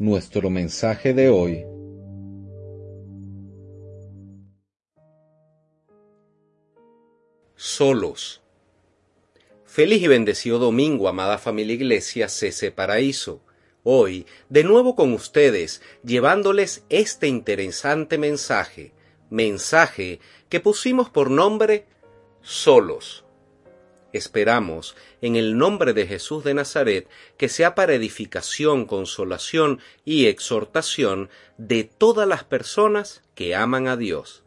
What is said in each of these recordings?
Nuestro mensaje de hoy solos. Feliz y bendecido domingo, amada familia Iglesia CC Paraíso. Hoy, de nuevo con ustedes, llevándoles este interesante mensaje, mensaje que pusimos por nombre Solos. Esperamos, en el nombre de Jesús de Nazaret, que sea para edificación, consolación y exhortación de todas las personas que aman a Dios.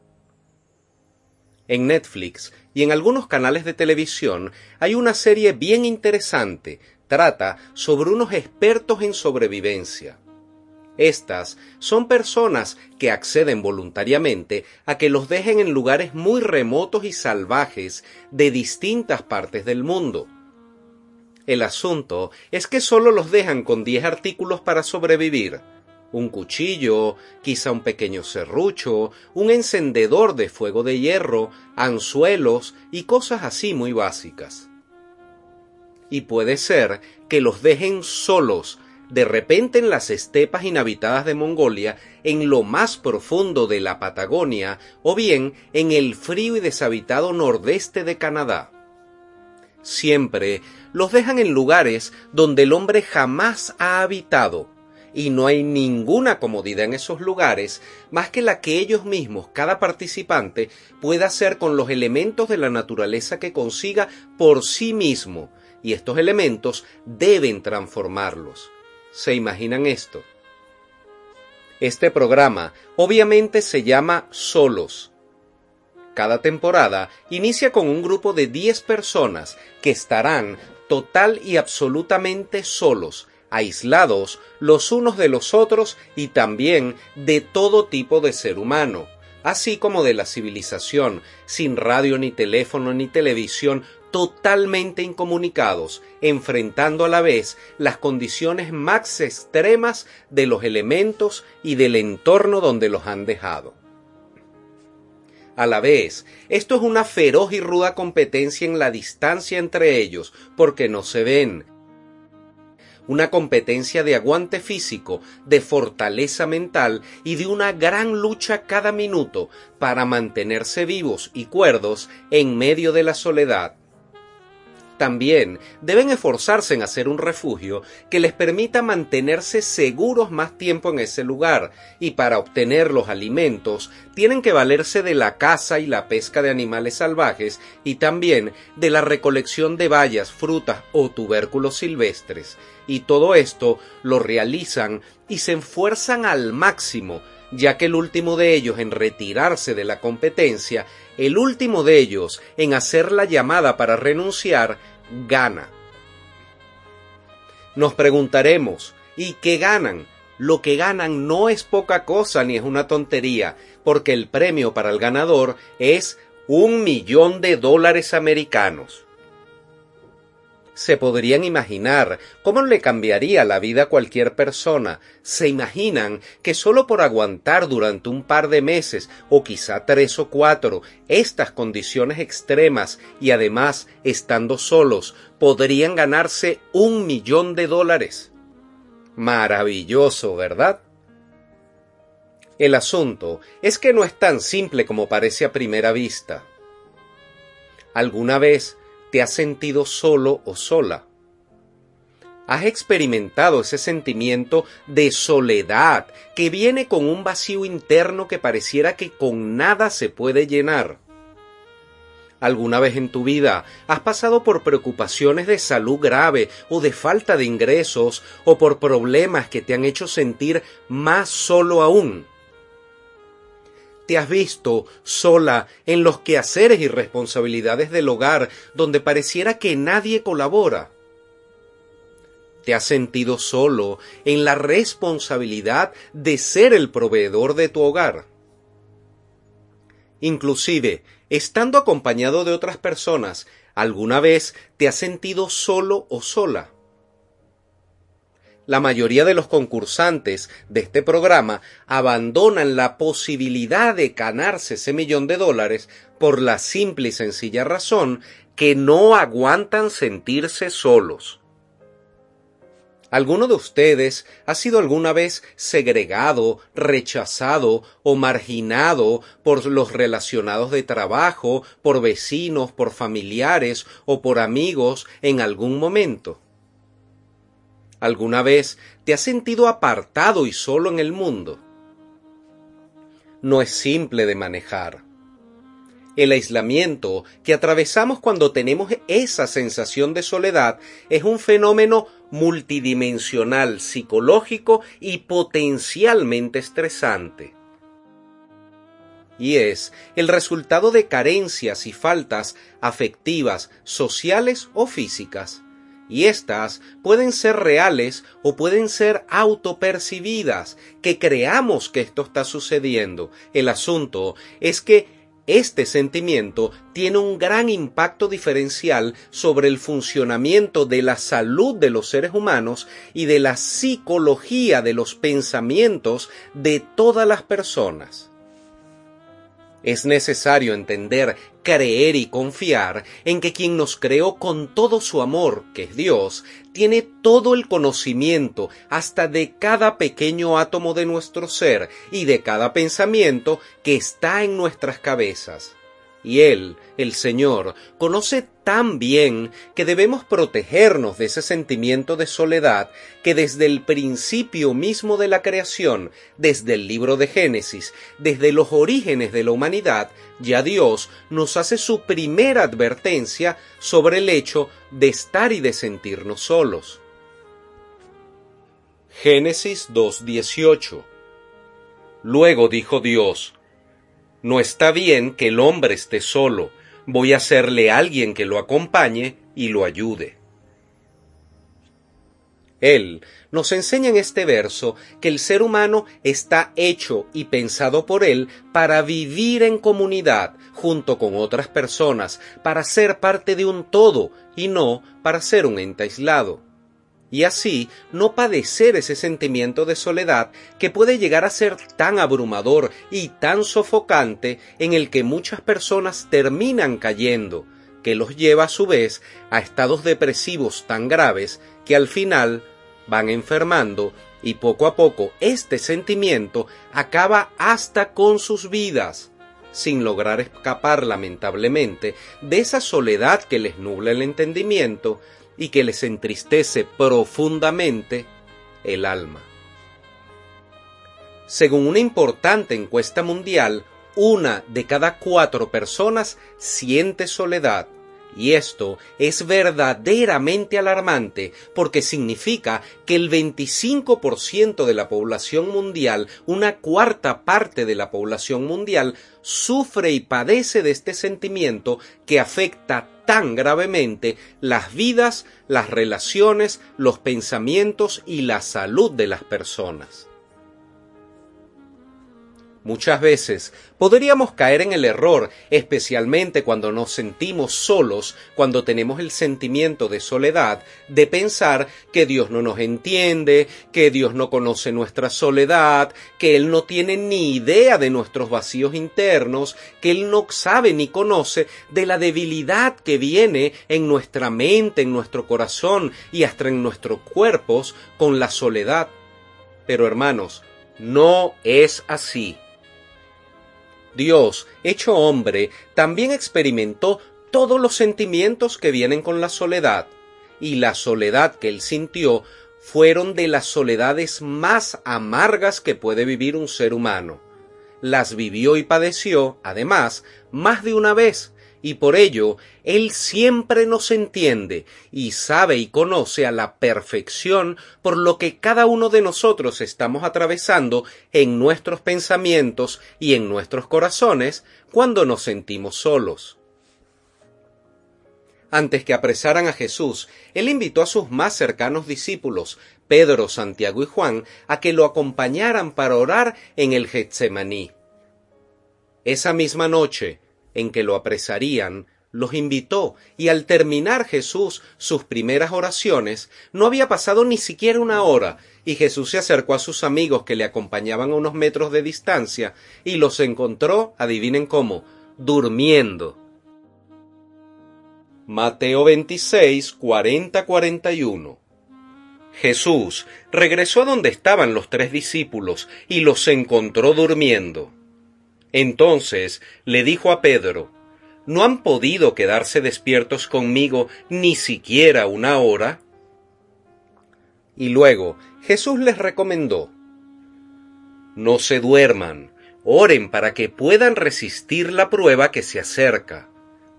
En Netflix y en algunos canales de televisión hay una serie bien interesante, trata sobre unos expertos en sobrevivencia. Estas son personas que acceden voluntariamente a que los dejen en lugares muy remotos y salvajes de distintas partes del mundo. El asunto es que solo los dejan con 10 artículos para sobrevivir, un cuchillo, quizá un pequeño serrucho, un encendedor de fuego de hierro, anzuelos y cosas así muy básicas. Y puede ser que los dejen solos de repente en las estepas inhabitadas de Mongolia, en lo más profundo de la Patagonia, o bien en el frío y deshabitado nordeste de Canadá. Siempre los dejan en lugares donde el hombre jamás ha habitado, y no hay ninguna comodidad en esos lugares más que la que ellos mismos, cada participante, pueda hacer con los elementos de la naturaleza que consiga por sí mismo, y estos elementos deben transformarlos. ¿Se imaginan esto? Este programa obviamente se llama Solos. Cada temporada inicia con un grupo de 10 personas que estarán total y absolutamente solos, aislados los unos de los otros y también de todo tipo de ser humano, así como de la civilización, sin radio ni teléfono ni televisión, totalmente incomunicados, enfrentando a la vez las condiciones más extremas de los elementos y del entorno donde los han dejado. A la vez, esto es una feroz y ruda competencia en la distancia entre ellos, porque no se ven, una competencia de aguante físico, de fortaleza mental y de una gran lucha cada minuto para mantenerse vivos y cuerdos en medio de la soledad. También deben esforzarse en hacer un refugio que les permita mantenerse seguros más tiempo en ese lugar, y para obtener los alimentos tienen que valerse de la caza y la pesca de animales salvajes y también de la recolección de bayas, frutas o tubérculos silvestres, y todo esto lo realizan y se esfuerzan al máximo, ya que el último de ellos en retirarse de la competencia, el último de ellos en hacer la llamada para renunciar, gana. Nos preguntaremos, ¿y qué ganan? Lo que ganan no es poca cosa ni es una tontería, porque el premio para el ganador es un millón de dólares americanos se podrían imaginar cómo le cambiaría la vida a cualquier persona. Se imaginan que solo por aguantar durante un par de meses o quizá tres o cuatro estas condiciones extremas y además estando solos podrían ganarse un millón de dólares. Maravilloso, ¿verdad? El asunto es que no es tan simple como parece a primera vista. ¿Alguna vez ¿Te has sentido solo o sola? ¿Has experimentado ese sentimiento de soledad que viene con un vacío interno que pareciera que con nada se puede llenar? ¿Alguna vez en tu vida has pasado por preocupaciones de salud grave o de falta de ingresos o por problemas que te han hecho sentir más solo aún? ¿Te has visto sola en los quehaceres y responsabilidades del hogar donde pareciera que nadie colabora? ¿Te has sentido solo en la responsabilidad de ser el proveedor de tu hogar? Inclusive, estando acompañado de otras personas, ¿alguna vez te has sentido solo o sola? La mayoría de los concursantes de este programa abandonan la posibilidad de ganarse ese millón de dólares por la simple y sencilla razón que no aguantan sentirse solos. ¿Alguno de ustedes ha sido alguna vez segregado, rechazado o marginado por los relacionados de trabajo, por vecinos, por familiares o por amigos en algún momento? ¿Alguna vez te has sentido apartado y solo en el mundo? No es simple de manejar. El aislamiento que atravesamos cuando tenemos esa sensación de soledad es un fenómeno multidimensional, psicológico y potencialmente estresante. Y es el resultado de carencias y faltas afectivas, sociales o físicas. Y estas pueden ser reales o pueden ser autopercibidas, que creamos que esto está sucediendo. El asunto es que este sentimiento tiene un gran impacto diferencial sobre el funcionamiento de la salud de los seres humanos y de la psicología de los pensamientos de todas las personas. Es necesario entender, creer y confiar en que quien nos creó con todo su amor, que es Dios, tiene todo el conocimiento hasta de cada pequeño átomo de nuestro ser y de cada pensamiento que está en nuestras cabezas. Y Él, el Señor, conoce tan bien que debemos protegernos de ese sentimiento de soledad que desde el principio mismo de la creación, desde el libro de Génesis, desde los orígenes de la humanidad, ya Dios nos hace su primera advertencia sobre el hecho de estar y de sentirnos solos. Génesis 2.18 Luego dijo Dios, no está bien que el hombre esté solo, voy a hacerle alguien que lo acompañe y lo ayude. Él nos enseña en este verso que el ser humano está hecho y pensado por él para vivir en comunidad junto con otras personas, para ser parte de un todo y no para ser un ente aislado y así no padecer ese sentimiento de soledad que puede llegar a ser tan abrumador y tan sofocante en el que muchas personas terminan cayendo, que los lleva a su vez a estados depresivos tan graves que al final van enfermando y poco a poco este sentimiento acaba hasta con sus vidas sin lograr escapar lamentablemente de esa soledad que les nubla el entendimiento y que les entristece profundamente el alma. Según una importante encuesta mundial, una de cada cuatro personas siente soledad y esto es verdaderamente alarmante porque significa que el 25% de la población mundial, una cuarta parte de la población mundial, sufre y padece de este sentimiento que afecta tan gravemente las vidas, las relaciones, los pensamientos y la salud de las personas. Muchas veces podríamos caer en el error, especialmente cuando nos sentimos solos, cuando tenemos el sentimiento de soledad, de pensar que Dios no nos entiende, que Dios no conoce nuestra soledad, que Él no tiene ni idea de nuestros vacíos internos, que Él no sabe ni conoce de la debilidad que viene en nuestra mente, en nuestro corazón y hasta en nuestros cuerpos con la soledad. Pero hermanos, no es así. Dios, hecho hombre, también experimentó todos los sentimientos que vienen con la soledad, y la soledad que él sintió fueron de las soledades más amargas que puede vivir un ser humano. Las vivió y padeció, además, más de una vez, y por ello Él siempre nos entiende y sabe y conoce a la perfección por lo que cada uno de nosotros estamos atravesando en nuestros pensamientos y en nuestros corazones cuando nos sentimos solos. Antes que apresaran a Jesús, él invitó a sus más cercanos discípulos, Pedro, Santiago y Juan, a que lo acompañaran para orar en el Getsemaní. Esa misma noche en que lo apresarían, los invitó y al terminar Jesús sus primeras oraciones, no había pasado ni siquiera una hora, y Jesús se acercó a sus amigos que le acompañaban a unos metros de distancia y los encontró, adivinen cómo, durmiendo. Mateo 26, 40, 41 Jesús regresó a donde estaban los tres discípulos y los encontró durmiendo. Entonces le dijo a Pedro, ¿No han podido quedarse despiertos conmigo ni siquiera una hora? Y luego Jesús les recomendó, No se duerman, oren para que puedan resistir la prueba que se acerca.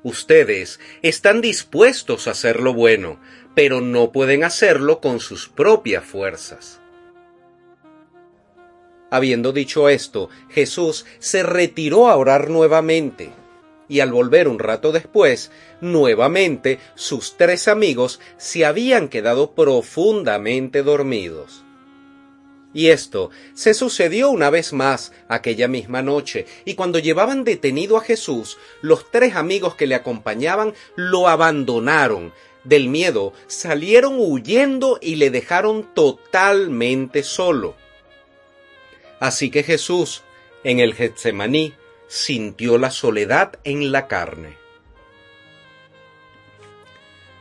Ustedes están dispuestos a hacer lo bueno, pero no pueden hacerlo con sus propias fuerzas. Habiendo dicho esto, Jesús se retiró a orar nuevamente, y al volver un rato después, nuevamente sus tres amigos se habían quedado profundamente dormidos. Y esto se sucedió una vez más aquella misma noche, y cuando llevaban detenido a Jesús, los tres amigos que le acompañaban lo abandonaron. Del miedo salieron huyendo y le dejaron totalmente solo. Así que Jesús, en el Getsemaní, sintió la soledad en la carne.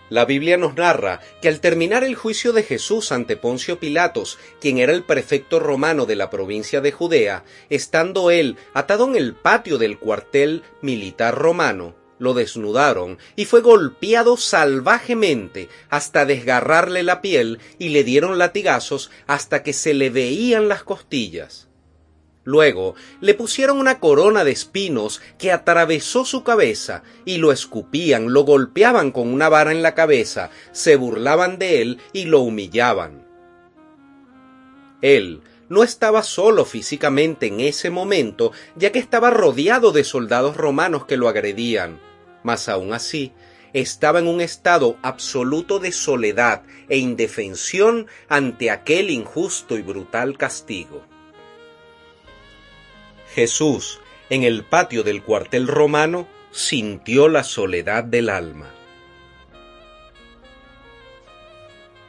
La Biblia nos narra que al terminar el juicio de Jesús ante Poncio Pilatos, quien era el prefecto romano de la provincia de Judea, estando él atado en el patio del cuartel militar romano, lo desnudaron y fue golpeado salvajemente hasta desgarrarle la piel y le dieron latigazos hasta que se le veían las costillas. Luego le pusieron una corona de espinos que atravesó su cabeza y lo escupían, lo golpeaban con una vara en la cabeza, se burlaban de él y lo humillaban. Él no estaba solo físicamente en ese momento, ya que estaba rodeado de soldados romanos que lo agredían, mas aún así estaba en un estado absoluto de soledad e indefensión ante aquel injusto y brutal castigo. Jesús, en el patio del cuartel romano, sintió la soledad del alma.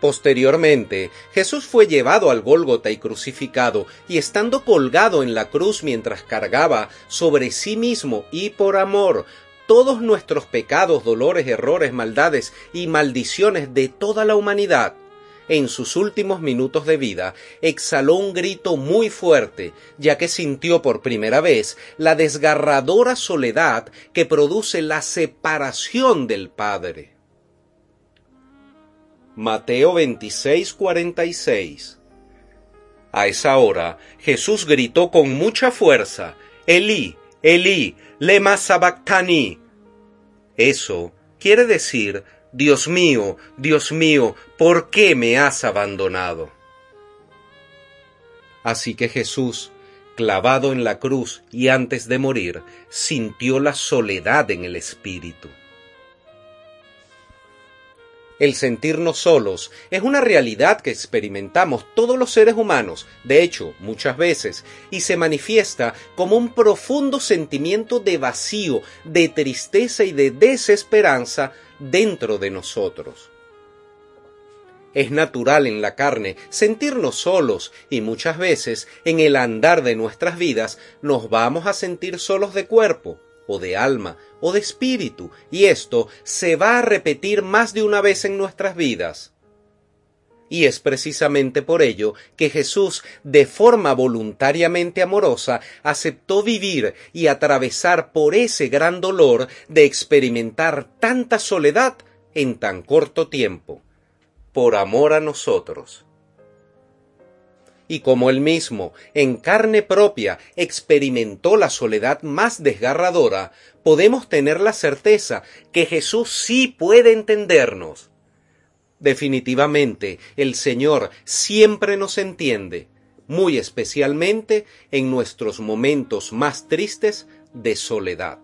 Posteriormente, Jesús fue llevado al Gólgota y crucificado, y estando colgado en la cruz mientras cargaba sobre sí mismo y por amor todos nuestros pecados, dolores, errores, maldades y maldiciones de toda la humanidad, en sus últimos minutos de vida, exhaló un grito muy fuerte, ya que sintió por primera vez la desgarradora soledad que produce la separación del Padre. Mateo 26:46 A esa hora Jesús gritó con mucha fuerza, Elí, Elí, lema sabactani. Eso quiere decir, Dios mío, Dios mío, ¿por qué me has abandonado? Así que Jesús, clavado en la cruz y antes de morir, sintió la soledad en el espíritu. El sentirnos solos es una realidad que experimentamos todos los seres humanos, de hecho, muchas veces, y se manifiesta como un profundo sentimiento de vacío, de tristeza y de desesperanza dentro de nosotros. Es natural en la carne sentirnos solos y muchas veces en el andar de nuestras vidas nos vamos a sentir solos de cuerpo, o de alma, o de espíritu, y esto se va a repetir más de una vez en nuestras vidas. Y es precisamente por ello que Jesús, de forma voluntariamente amorosa, aceptó vivir y atravesar por ese gran dolor de experimentar tanta soledad en tan corto tiempo, por amor a nosotros y como él mismo, en carne propia, experimentó la soledad más desgarradora, podemos tener la certeza que Jesús sí puede entendernos. Definitivamente, el Señor siempre nos entiende, muy especialmente en nuestros momentos más tristes de soledad.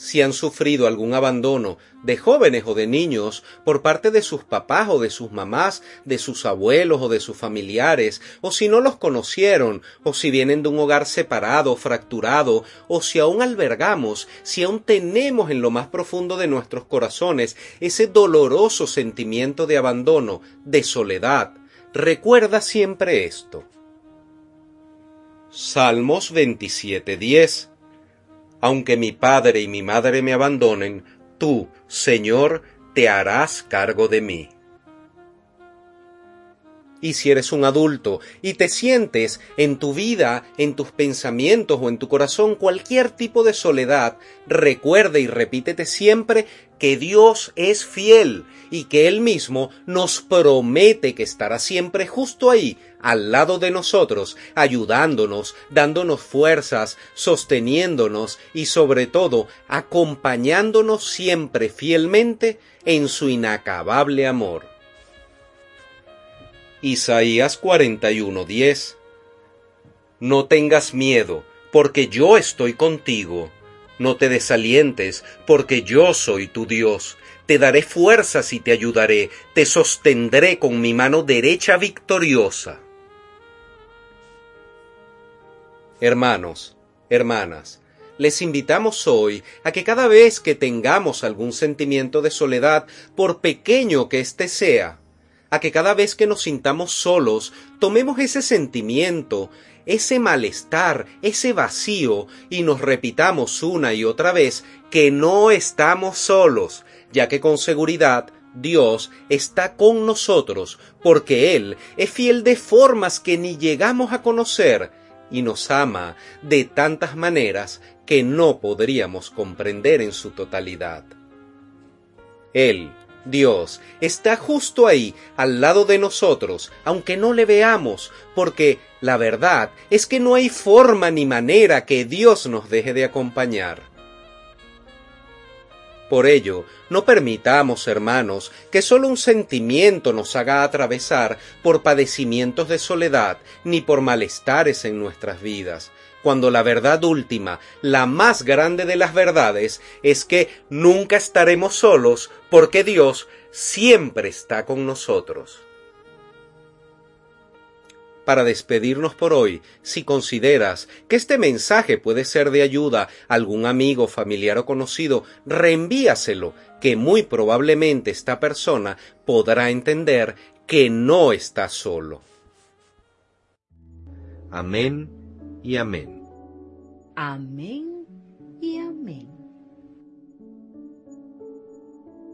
Si han sufrido algún abandono de jóvenes o de niños por parte de sus papás o de sus mamás, de sus abuelos o de sus familiares, o si no los conocieron, o si vienen de un hogar separado, fracturado, o si aún albergamos, si aún tenemos en lo más profundo de nuestros corazones ese doloroso sentimiento de abandono, de soledad, recuerda siempre esto. Salmos 27:10 aunque mi padre y mi madre me abandonen, tú, Señor, te harás cargo de mí. Y si eres un adulto y te sientes en tu vida, en tus pensamientos o en tu corazón cualquier tipo de soledad, recuerda y repítete siempre que Dios es fiel y que Él mismo nos promete que estará siempre justo ahí, al lado de nosotros, ayudándonos, dándonos fuerzas, sosteniéndonos y sobre todo acompañándonos siempre fielmente en su inacabable amor. Isaías 41:10 No tengas miedo, porque yo estoy contigo. No te desalientes, porque yo soy tu Dios. Te daré fuerzas y te ayudaré, te sostendré con mi mano derecha victoriosa. Hermanos, hermanas, les invitamos hoy a que cada vez que tengamos algún sentimiento de soledad, por pequeño que éste sea, a que cada vez que nos sintamos solos, tomemos ese sentimiento, ese malestar, ese vacío, y nos repitamos una y otra vez que no estamos solos, ya que con seguridad Dios está con nosotros, porque Él es fiel de formas que ni llegamos a conocer, y nos ama de tantas maneras que no podríamos comprender en su totalidad. Él Dios está justo ahí, al lado de nosotros, aunque no le veamos, porque la verdad es que no hay forma ni manera que Dios nos deje de acompañar. Por ello, no permitamos, hermanos, que solo un sentimiento nos haga atravesar por padecimientos de soledad ni por malestares en nuestras vidas, cuando la verdad última, la más grande de las verdades, es que nunca estaremos solos porque Dios siempre está con nosotros. Para despedirnos por hoy, si consideras que este mensaje puede ser de ayuda a algún amigo, familiar o conocido, reenvíaselo, que muy probablemente esta persona podrá entender que no está solo. Amén y amén. Amén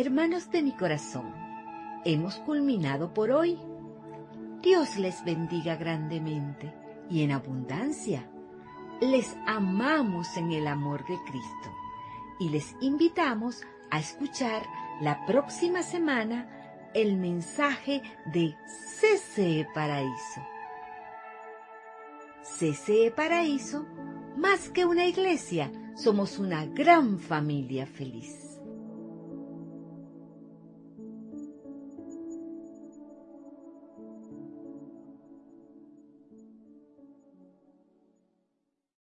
Hermanos de mi corazón, hemos culminado por hoy. Dios les bendiga grandemente y en abundancia. Les amamos en el amor de Cristo y les invitamos a escuchar la próxima semana el mensaje de CCE Paraíso. CCE Paraíso, más que una iglesia, somos una gran familia feliz.